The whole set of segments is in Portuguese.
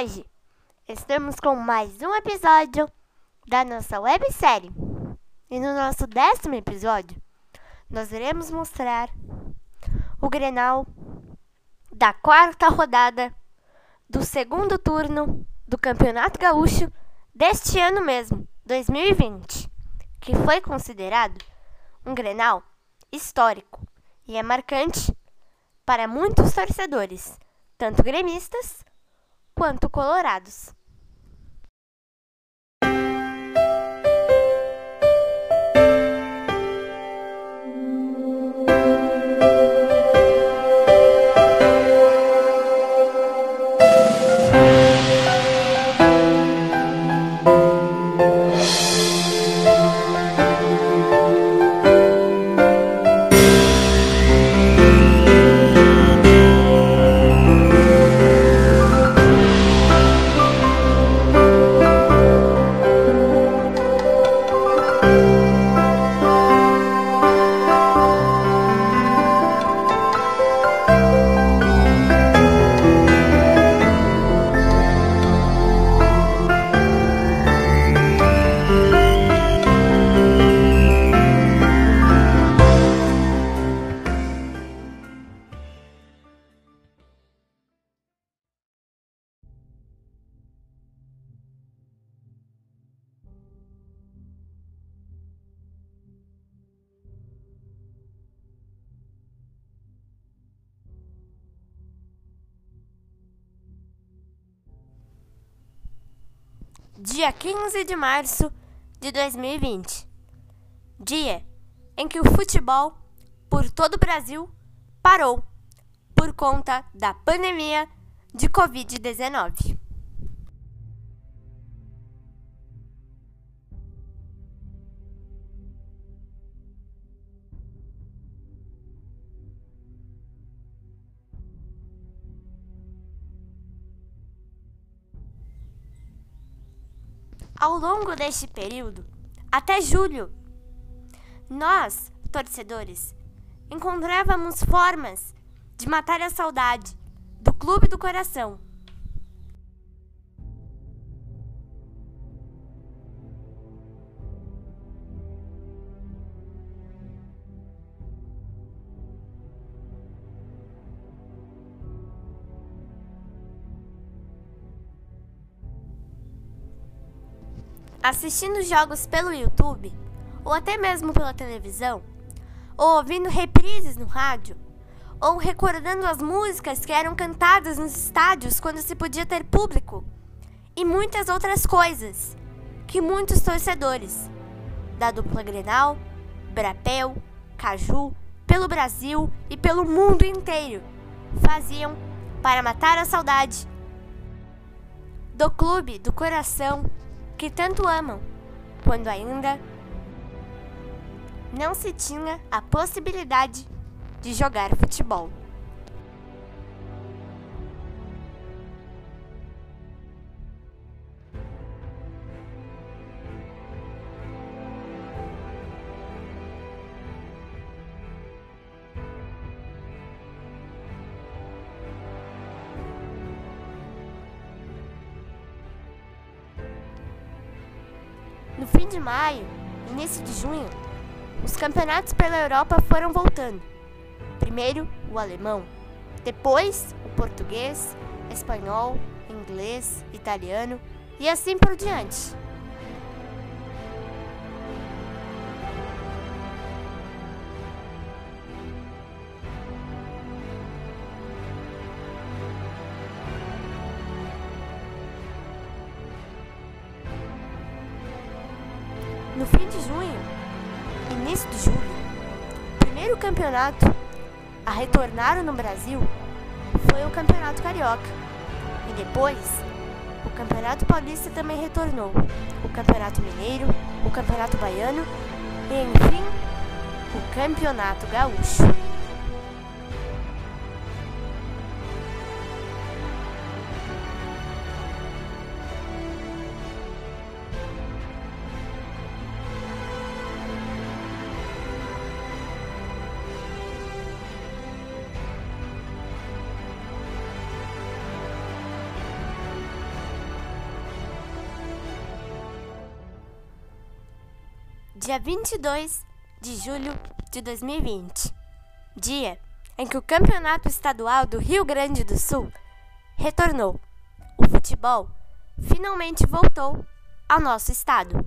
hoje estamos com mais um episódio da nossa websérie. E no nosso décimo episódio, nós iremos mostrar o Grenal da quarta rodada do segundo turno do Campeonato Gaúcho deste ano mesmo, 2020, que foi considerado um Grenal histórico e é marcante para muitos torcedores, tanto gremistas quanto colorados. Dia 15 de março de 2020. Dia em que o futebol por todo o Brasil parou por conta da pandemia de Covid-19. Ao longo deste período, até julho, nós, torcedores, encontrávamos formas de matar a saudade do clube do coração. Assistindo jogos pelo YouTube, ou até mesmo pela televisão, ou ouvindo reprises no rádio, ou recordando as músicas que eram cantadas nos estádios quando se podia ter público, e muitas outras coisas que muitos torcedores da dupla Grenal, Brapel, Caju, pelo Brasil e pelo mundo inteiro faziam para matar a saudade do clube do coração que tanto amam, quando ainda não se tinha a possibilidade de jogar futebol. No fim de maio, início de junho, os campeonatos pela Europa foram voltando. Primeiro o alemão, depois o português, espanhol, inglês, italiano e assim por diante. No fim de junho, início de julho, o primeiro campeonato a retornar no Brasil foi o Campeonato Carioca. E depois, o Campeonato Paulista também retornou, o Campeonato Mineiro, o Campeonato Baiano e, enfim, o Campeonato Gaúcho. Dia 22 de julho de 2020, dia em que o Campeonato Estadual do Rio Grande do Sul retornou. O futebol finalmente voltou ao nosso estado.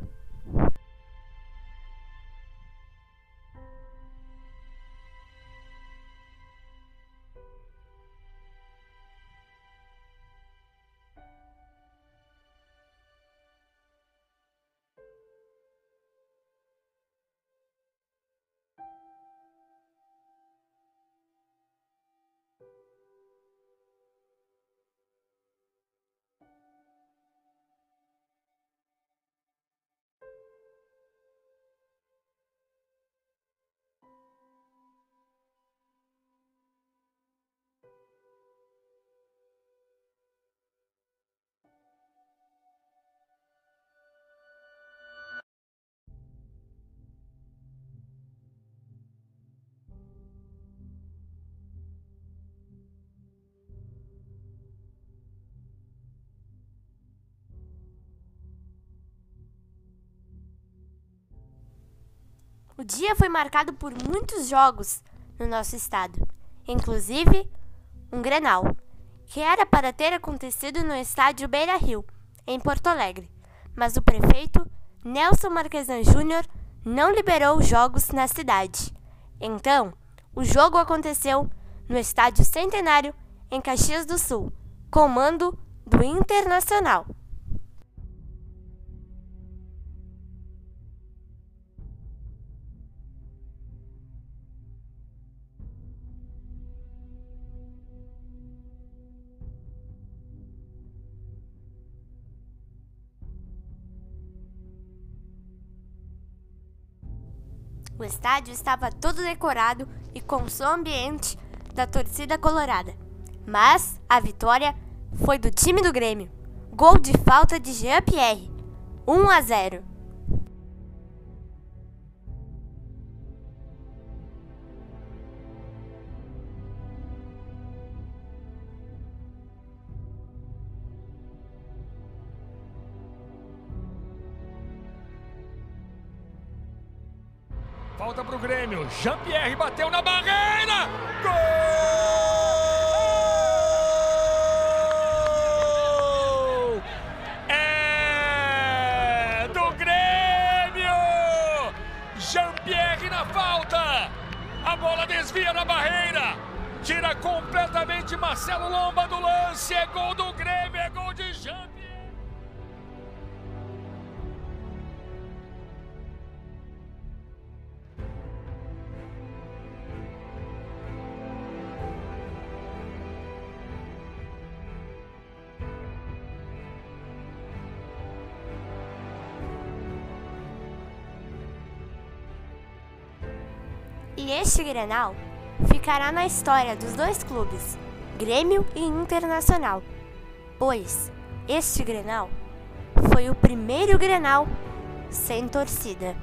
O dia foi marcado por muitos jogos no nosso estado, inclusive um Grenal, que era para ter acontecido no estádio Beira Rio, em Porto Alegre, mas o prefeito Nelson Marquesan Júnior não liberou jogos na cidade. Então, o jogo aconteceu no Estádio Centenário, em Caxias do Sul, comando do Internacional. O estádio estava todo decorado e com som ambiente da torcida colorada. Mas a vitória foi do time do Grêmio. Gol de falta de Jean-Pierre. 1 a 0. Grêmio. Jean-Pierre bateu na barreira. Gol! É do Grêmio! Jean-Pierre na falta. A bola desvia na barreira. Tira completamente Marcelo Lomba do lance. É gol E este Grenal ficará na história dos dois clubes, Grêmio e Internacional, pois este Grenal foi o primeiro Grenal sem torcida.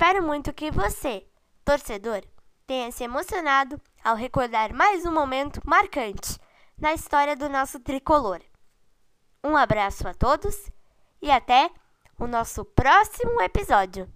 Espero muito que você, torcedor, tenha se emocionado ao recordar mais um momento marcante na história do nosso tricolor. Um abraço a todos e até o nosso próximo episódio.